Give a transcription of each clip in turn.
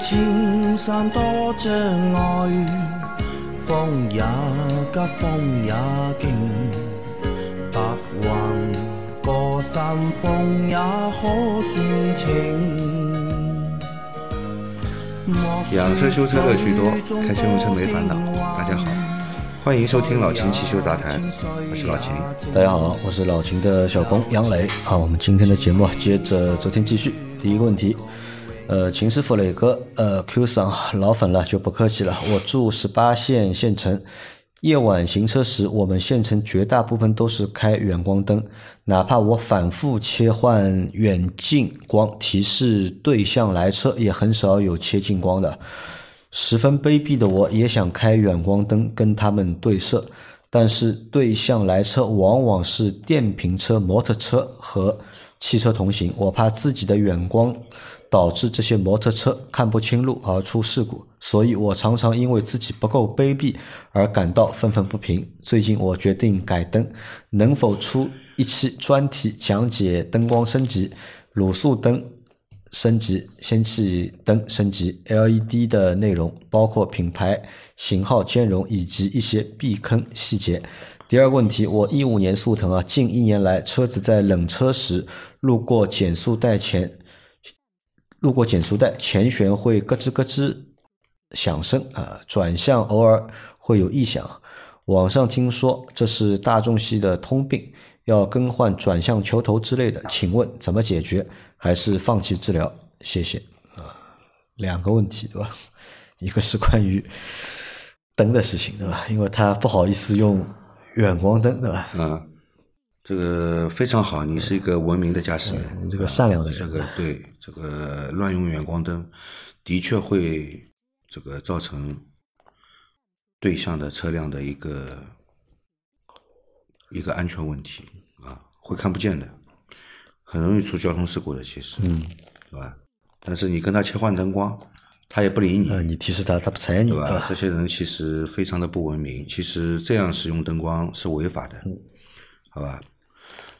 青山多障碍，风也急，风也劲，白云过山峰也可算情。养车修车乐趣多，开车用车没烦恼。大家好，欢迎收听老秦汽修杂谈，我是老秦。大家好，我是老秦的小工杨磊。好，我们今天的节目接着昨天继续。第一个问题，呃，秦师傅磊哥，呃，Q 赏老粉了就不客气了。我住十八线县城。夜晚行车时，我们县城绝大部分都是开远光灯，哪怕我反复切换远近光提示对向来车，也很少有切近光的。十分卑鄙的我，也想开远光灯跟他们对射，但是对向来车往往是电瓶车、摩托车和汽车同行，我怕自己的远光。导致这些摩托车看不清路而出事故，所以我常常因为自己不够卑鄙而感到愤愤不平。最近我决定改灯，能否出一期专题讲解灯光升级、卤素灯升级、氙气灯升级、LED 的内容，包括品牌、型号兼容以及一些避坑细节。第二个问题，我一五年速腾啊，近一年来车子在冷车时路过减速带前。路过减速带，前悬会咯吱咯吱响声啊，转向偶尔会有异响。网上听说这是大众系的通病，要更换转向球头之类的，请问怎么解决？还是放弃治疗？谢谢啊，两个问题对吧？一个是关于灯的事情对吧？因为他不好意思用远光灯对吧？嗯。这个非常好，你是一个文明的驾驶员，这个善良的这个对这个乱用远光灯，的确会这个造成对向的车辆的一个一个安全问题啊，会看不见的，很容易出交通事故的，其实，嗯，对吧？但是你跟他切换灯光，他也不理你，你提示他，他不睬你，对吧？这些人其实非常的不文明，其实这样使用灯光是违法的。好吧，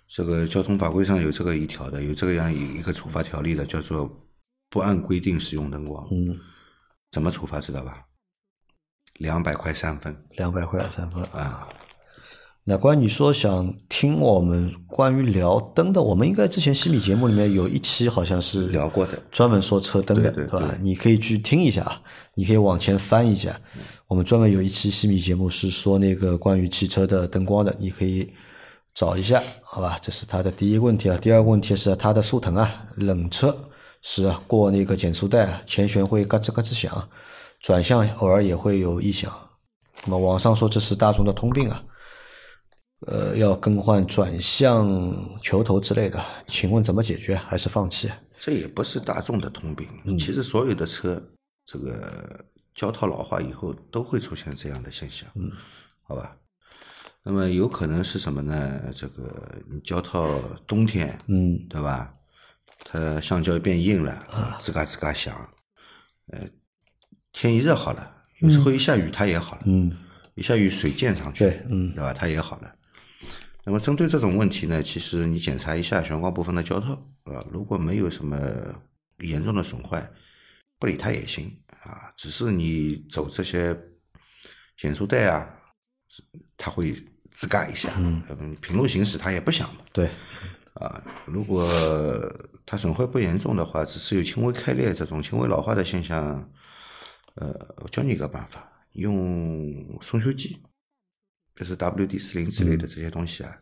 这个交通法规上有这个一条的，有这个样一一个处罚条例的，叫做不按规定使用灯光。嗯，怎么处罚知道吧？两百块三分。两百块三分啊。那关于你说想听我们关于聊灯的，我们应该之前西米节目里面有一期好像是聊过的，专门说车灯的，对吧？你可以去听一下啊，你可以往前翻一下，我们专门有一期西米节目是说那个关于汽车的灯光的，你可以。找一下，好吧，这是他的第一个问题啊。第二个问题是他的速腾啊，冷车是过那个减速带，前悬会嘎吱嘎吱响，转向偶尔也会有异响。那么网上说这是大众的通病啊，呃，要更换转向球头之类的，请问怎么解决？还是放弃？这也不是大众的通病，其实所有的车，这个胶套老化以后都会出现这样的现象，嗯，好吧。那么有可能是什么呢？这个你胶套冬天，嗯，对吧？它橡胶变硬了，吱嘎吱嘎响。呃，天一热好了，有时候一下雨它也好了，嗯，一下雨水溅上去，对，嗯，对吧？它也好了。那么针对这种问题呢，其实你检查一下悬挂部分的胶套，啊，如果没有什么严重的损坏，不理它也行啊。只是你走这些减速带啊。它会吱嘎一下，嗯，平路行驶它也不响嘛，对，啊，如果它损坏不严重的话，只是有轻微开裂这种轻微老化的现象，呃，我教你一个办法，用松修剂，就是 WD 四零之类的这些东西啊，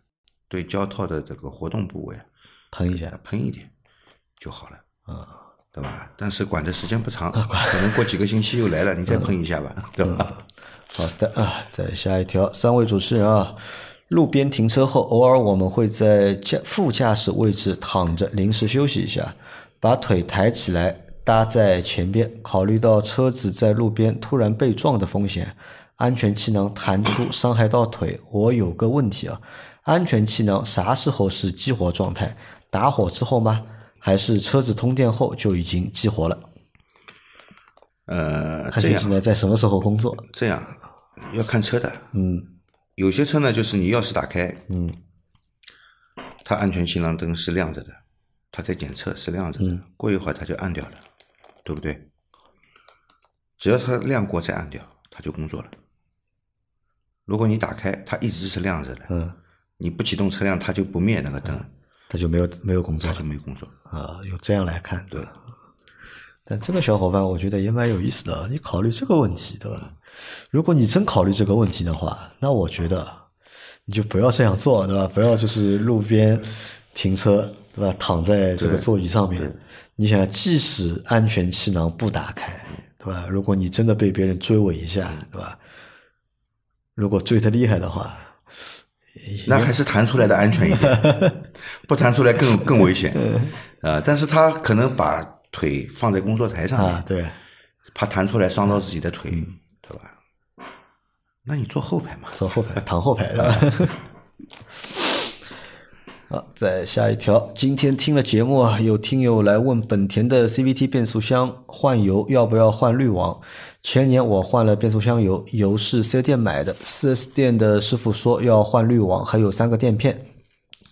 对胶套的这个活动部位喷一下，喷一点就好了，啊，对吧？但是管的时间不长，可能过几个星期又来了，你再喷一下吧，对吧？好的啊，再下一条，三位主持人啊，路边停车后，偶尔我们会在驾副驾驶位置躺着临时休息一下，把腿抬起来搭在前边。考虑到车子在路边突然被撞的风险，安全气囊弹出伤害到腿，我有个问题啊，安全气囊啥时候是激活状态？打火之后吗？还是车子通电后就已经激活了？呃，这样呢，在什么时候工作？这样要看车的，嗯，有些车呢，就是你钥匙打开，嗯，它安全气囊灯是亮着的，它在检测是亮着的，过一会儿它就暗掉了，对不对？只要它亮过再暗掉，它就工作了。如果你打开，它一直是亮着的，嗯，你不启动车辆，它就不灭那个灯，它就没有没有工作它就没有工作。啊。用这样来看，对。但这个小伙伴，我觉得也蛮有意思的。你考虑这个问题，对吧？如果你真考虑这个问题的话，那我觉得你就不要这样做，对吧？不要就是路边停车，对吧？躺在这个座椅上面，你想，即使安全气囊不打开，对吧？如果你真的被别人追尾一下，对吧？如果追得厉害的话，那还是弹出来的安全一点，不弹出来更更危险。啊，但是他可能把腿放在工作台上，啊，对，怕弹出来伤到自己的腿，对吧？那你坐后排嘛，坐后排，躺后排，对吧？好，再下一条。今天听了节目啊，有听友来问本田的 CVT 变速箱换油要不要换滤网？前年我换了变速箱油，油是四 S 店买的，4S 店的师傅说要换滤网，还有三个垫片，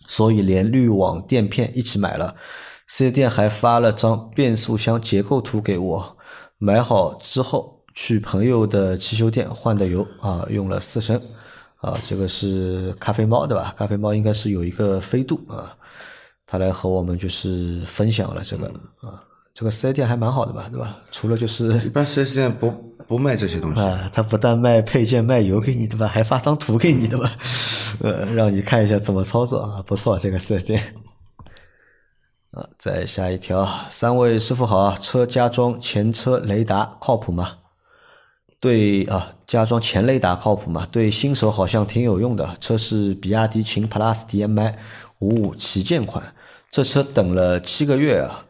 所以连滤网垫片一起买了。4S 店还发了张变速箱结构图给我，买好之后去朋友的汽修店换的油啊，用了四升。啊，这个是咖啡猫对吧？咖啡猫应该是有一个飞度啊，他来和我们就是分享了这个啊，这个四 S 店还蛮好的吧，对吧？除了就是一般四 S 店不不卖这些东西，啊，他不但卖配件、卖油给你对吧，还发张图给你对吧？呃，让你看一下怎么操作啊，不错，这个四 S 店。啊，再下一条，三位师傅好，车加装前车雷达靠谱吗？对啊，加装前雷达靠谱吗？对新手好像挺有用的。车是比亚迪秦 PLUS DM-i 五五旗舰款，这车等了七个月啊，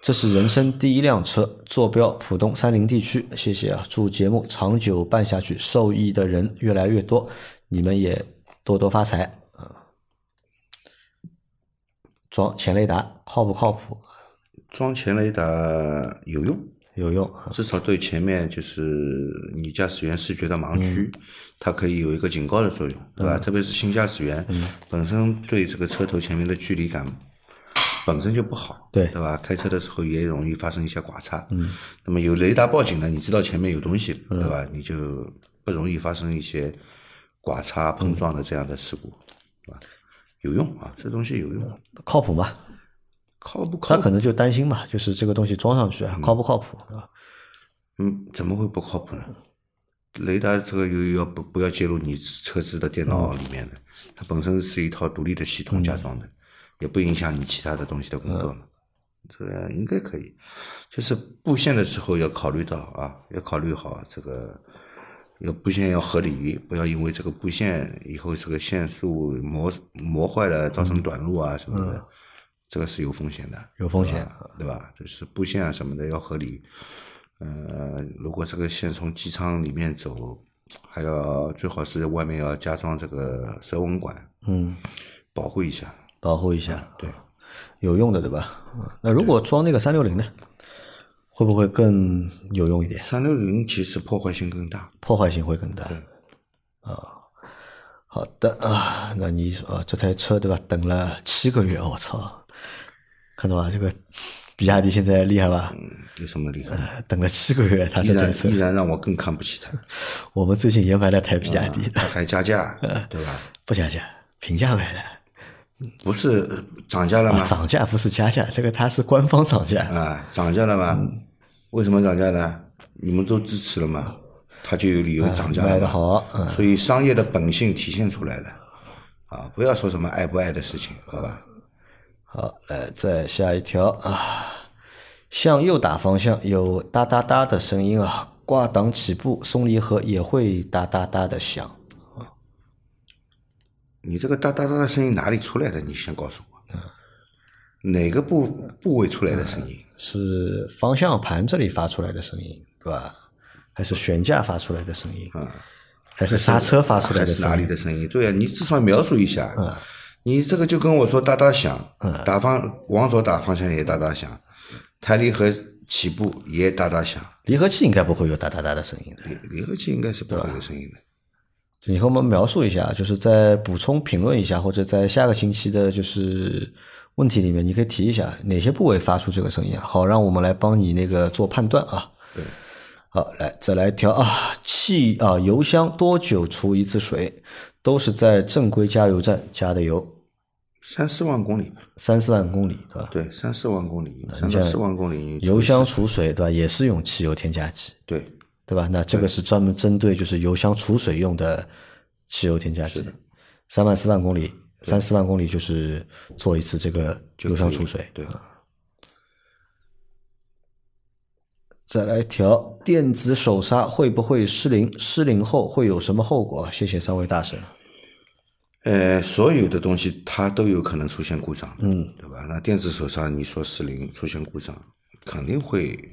这是人生第一辆车，坐标浦东三林地区。谢谢啊，祝节目长久办下去，受益的人越来越多，你们也多多发财啊。装前雷达靠不靠谱？装前雷达有用，有用啊，至少对前面就是你驾驶员视觉的盲区，它可以有一个警告的作用，对吧？特别是新驾驶员本身对这个车头前面的距离感本身就不好，对对吧？开车的时候也容易发生一些剐擦。嗯，那么有雷达报警呢，你知道前面有东西，对吧？你就不容易发生一些剐擦、碰撞的这样的事故，对吧？有用啊，这东西有用，靠谱吗？靠不靠谱？他可能就担心嘛，就是这个东西装上去啊，靠不靠谱啊？嗯，怎么会不靠谱呢？雷达这个又要不不要接入你车子的电脑里面的，它本身是一套独立的系统加装的，也不影响你其他的东西的工作嘛。这个应该可以，就是布线的时候要考虑到啊，要考虑好这个，要布线要合理，不要因为这个布线以后这个线束磨磨坏了造成短路啊什么的，这个是有风险的。有风险对吧？就是布线啊什么的要合理。呃，如果这个线从机舱里面走，还要最好是外面要加装这个蛇纹管，嗯，保护一下。保护一下，对，有用的对吧？嗯那如果装那个三六零呢，会不会更有用一点？三六零其实破坏性更大。破坏性会更大。啊，好的啊，那你啊这台车对吧？等了七个月，我操，看到吧？这个比亚迪现在厉害吧？嗯，有什么厉害？呃等了七个月，他依这台车然依，然让我更看不起它，我们最近也买了台比亚迪还加价，对吧？不加价，平价买的。不是呃涨价了吗？涨价不是加价，这个它是官方涨价。啊，涨价了吗？嗯为什么涨价呢？你们都支持了嘛？它就有理由涨价了卖的。好，嗯，所以商业的本性体现出来了，啊，不要说什么爱不爱的事情，好吧？好，来再下一条啊，向右打方向有哒哒哒的声音啊，挂档起步松离合也会哒哒哒的响。你这个哒哒哒的声音哪里出来的？你先告诉我，哪个部部位出来的声音？是方向盘这里发出来的声音，对吧？还是悬架发出来的声音？嗯，还是刹车发出来的声音？里的声音？对啊，你至少描述一下。你这个就跟我说哒哒响，打方往左打方向也哒哒响，抬离合起步也哒哒响，离合器应该不会有哒哒哒的声音的。离离合器应该是不会有声音的。你和我们描述一下，就是在补充评论一下，或者在下个星期的，就是问题里面，你可以提一下哪些部位发出这个声音啊？好，让我们来帮你那个做判断啊。对，好，来再来调啊，气啊油箱多久除一次水？都是在正规加油站加的油，三四万公里吧。三四万公里，对吧？对，三四万公里，三到四万公里。油箱储水，对吧？也是用汽油添加剂，对，对吧？那这个是专门针对就是油箱储水用的汽油添加剂，三万四万公里，三四万公里就是做一次这个油箱储水。对，再来调电子手刹会不会失灵？失灵后会有什么后果？谢谢三位大神。呃，所有的东西它都有可能出现故障，嗯，对吧？那电子手刹你说失灵出现故障，肯定会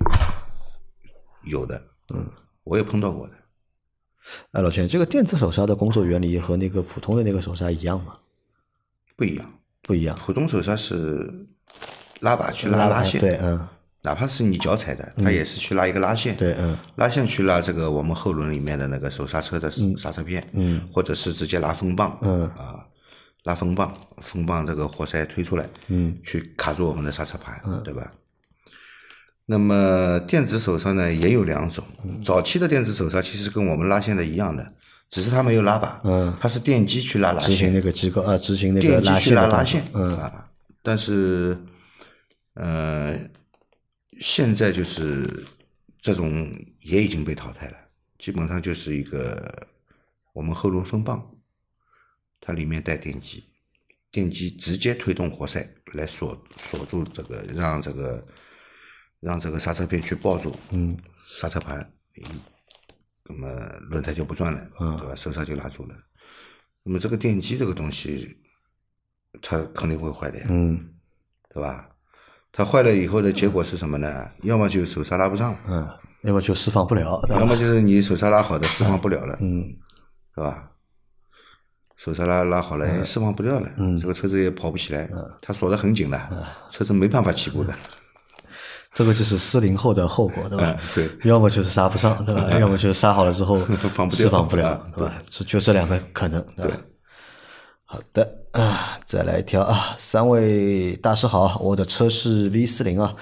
有的，嗯，我也碰到过的。哎，老钱，这个电子手刹的工作原理和那个普通的那个手刹一样吗？不一样，不一样。普通手刹是拉把去拉拉线，对，嗯，哪怕是你脚踩的，它也是去拉一个拉线，对，嗯，拉线去拉这个我们后轮里面的那个手刹车的刹车片，嗯，或者是直接拉风棒，嗯，啊，拉风棒，风棒这个活塞推出来，嗯，去卡住我们的刹车盘，对吧？那么电子手刹呢也有两种，早期的电子手刹其实跟我们拉线的一样的，只是它没有拉把，嗯，它是电机去拉拉执行线，那个机构啊，执行那个拉线的动作拉拉线，嗯，啊，但是，呃，现在就是这种也已经被淘汰了，基本上就是一个我们后轮风棒，它里面带电机，电机直接推动活塞来锁锁住这个，让这个让这个刹车片去抱住，嗯，刹车盘，嗯，那么轮胎就不转了，嗯对吧？手刹就拉住了。那么这个电机这个东西，它肯定会坏的呀，嗯，对吧？它坏了以后的结果是什么呢？要么就手刹拉不上，嗯，要么就释放不了，要么就是你手刹拉好的释放不了了，嗯，是吧？手刹拉拉好了，哎释放不掉了，嗯这个车子也跑不起来，它锁得很紧的，车子没办法起步的，这个就是失灵后的后果，对吧嗯？对，要么就是刹不上，对吧？要么就是刹好了之后 放不释放不了嗯，对吧？就就这两个可能，对吧？好的啊，再来一条啊，三位大师好，我的车是 V 四零啊，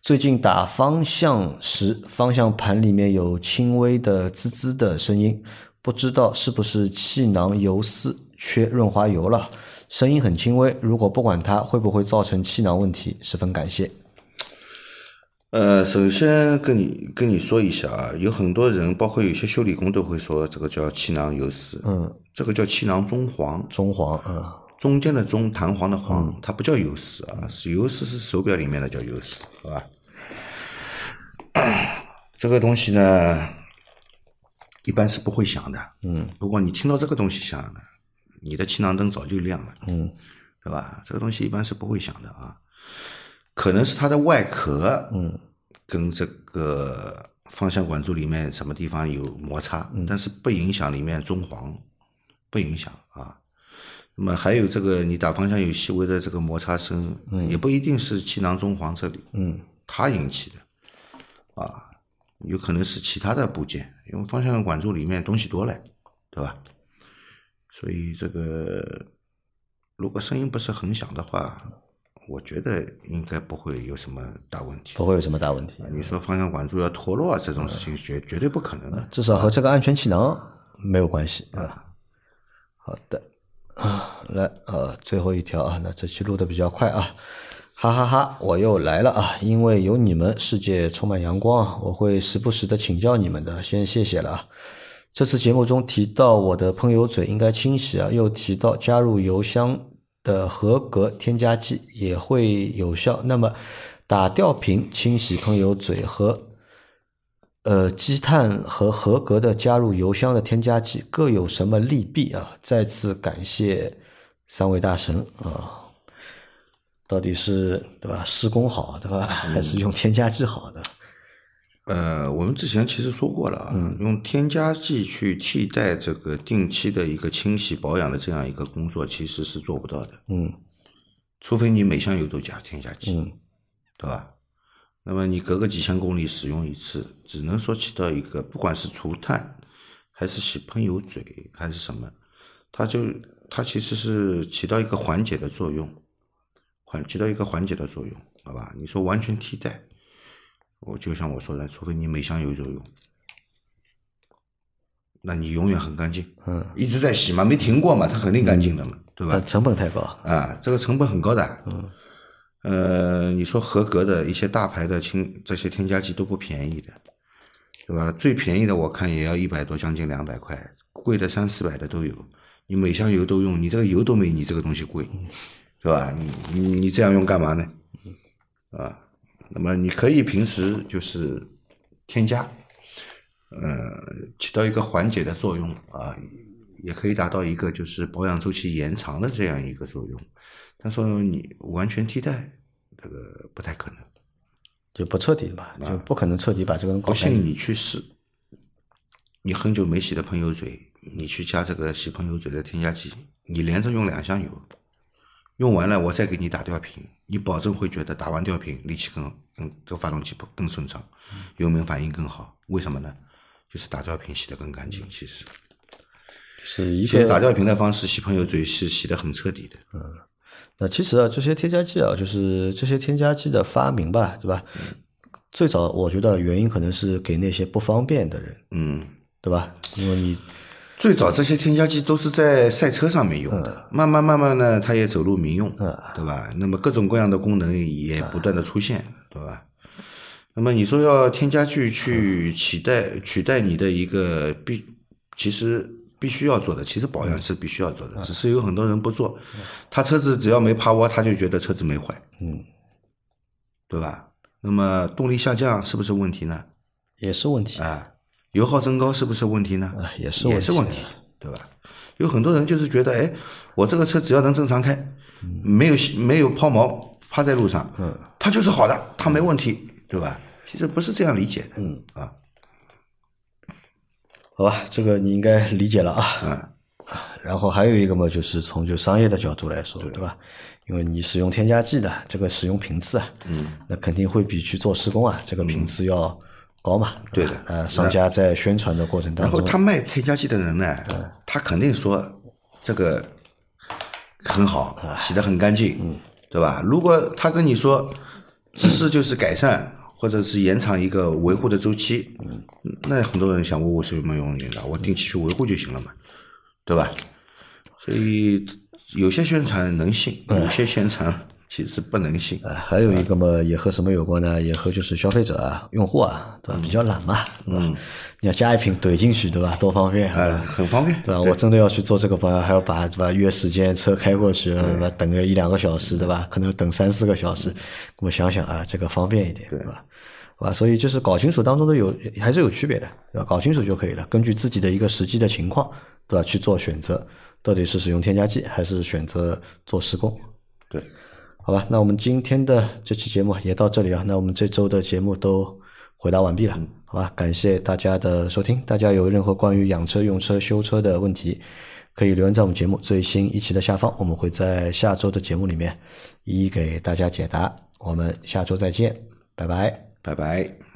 最近打方向时，方向盘里面有轻微的滋滋的声音，不知道是不是气囊油丝缺润滑油了，声音很轻微，如果不管它，会不会造成气囊问题？十分感谢。呃，首先跟你跟你说一下啊，有很多人，包括有些修理工都会说这个叫气囊油丝，嗯，这个叫气囊中黄，中黄，嗯中间的中，弹簧的簧，它不叫油丝啊，是油丝是手表里面的叫油丝，好吧？这个东西呢，一般是不会响的。嗯，如果你听到这个东西响了，你的气囊灯早就亮了，嗯对吧？这个东西一般是不会响的啊，可能是它的外壳，嗯，跟这个方向管柱里面什么地方有摩擦，但是不影响里面中簧，不影响啊。那么还有这个，你打方向有细微的这个摩擦声，也不一定是气囊中簧这里，嗯它引起的，啊，有可能是其他的部件，因为方向管柱里面东西多了，对吧？所以这个如果声音不是很响的话，我觉得应该不会有什么大问题。不会有什么大问题，你说方向管柱要脱落啊，这种事情绝绝对不可能的。至少和这个安全气囊没有关系啊。好的啊，来呃，最后一条啊，那这期录的比较快啊，哈哈哈我又来了啊！因为有你们，世界充满阳光啊，我会时不时的请教你们的，先谢谢了啊。这次节目中提到我的喷油嘴应该清洗啊，又提到加入油箱的合格添加剂也会有效。那么打吊瓶清洗喷油嘴和呃积碳和合格的加入油箱的添加剂各有什么利弊啊？再次感谢三位大神啊！到底是对吧？施工好对吧？还是用添加剂好的？呃，我们之前其实说过了啊，用添加剂去替代这个定期的一个清洗保养的这样一个工作，其实是做不到的。嗯除非你每箱油都加添加剂，嗯对吧？那么你隔个几千公里使用一次，只能说起到一个，不管是除碳，还是洗喷油嘴，还是什么，它就它其实是起到一个缓解的作用，缓起到一个缓解的作用，好吧？你说完全替代，我就像我说的，除非你每箱油都用，那你永远很干净，嗯，一直在洗嘛，没停过嘛，它肯定干净的嘛，对吧？成本太高。啊，这个成本很高的。嗯，呃，你说合格的一些大牌的清这些添加剂都不便宜的，对吧？最便宜的我看也要一百多，将近两百块，贵的三四百的都有。你每箱油都用，你这个油都没你这个东西贵，是吧？你你你这样用干嘛呢？啊，那么你可以平时就是添加，呃，起到一个缓解的作用啊，也可以达到一个就是保养周期延长的这样一个作用。但说你完全替代，这个不太可能。就不彻底吧，就不可能彻底把这个。不信你去试，你很久没洗的喷油嘴，你去加这个洗喷油嘴的添加剂，你连着用两箱油，用完了我再给你打吊瓶，你保证会觉得打完吊瓶力气更更这个发动机不更顺畅，油门反应更好。为什么呢？就是打吊瓶洗得更干净。其实，是一些打些吊瓶的方式洗朋友嘴是洗得很彻底的。嗯那其实啊，这些添加剂啊，就是这些添加剂的发明吧，对吧？最早我觉得原因可能是给那些不方便的人，嗯，对吧？因为你最早这些添加剂都是在赛车上面用的，慢慢慢慢呢，它也走入民用，对吧？那么各种各样的功能也不断的出现，对吧？那么你说要添加剂去取代取代你的一个必，其实必须要做的，其实保养是必须要做的，只是有很多人不做，他车子只要没趴窝，他就觉得车子没坏，嗯，对吧？那么动力下降是不是问题呢？也是问题。啊，油耗增高是不是问题呢？啊也是也是问题问题，对吧？有很多人就是觉得，哎，我这个车只要能正常开，没有没有抛锚趴在路上，嗯，它就是好的，它没问题，对吧？其实不是这样理解的，嗯啊，好吧，这个你应该理解了啊。嗯然后还有一个嘛，就是从就商业的角度来说，对吧？因为你使用添加剂的这个使用频次啊，嗯，那肯定会比去做施工啊这个频次要高嘛。嗯对的呃，商家在宣传的过程当中，然后他卖添加剂的人呢，他肯定说这个很好，洗得很干净，嗯对吧？如果他跟你说只是就是改善或者是延长一个维护的周期，那很多人想我我是有没有用的，我定期去维护就行了嘛，对吧？所以有些宣传能信，有些宣传其实不能信。啊，还有一个嘛，也和什么有关呢？也和就是消费者啊、用户啊，对吧？比较懒嘛，对吧？你要加一瓶怼进去，对吧？多方便，对呃，很方便，对吧？我真的要去做这个保养，还要把对吧约时间车开过去，对吧？等个一两个小时，对吧？可能等三四个小时。我想想啊，这个方便一点，对吧？好吧，所以就是搞清楚当中的有还是有区别的，对吧？搞清楚就可以了，根据自己的一个实际的情况，对吧？去做选择，到底是使用添加剂还是选择做施工。对。好吧，那我们今天的这期节目也到这里啊。那我们这周的节目都回答完毕了，好吧？感谢大家的收听。大家有任何关于养车、用车、修车的问题，可以留言在我们节目最新一期的下方，我们会在下周的节目里面一一给大家解答。我们下周再见，拜拜。拜拜。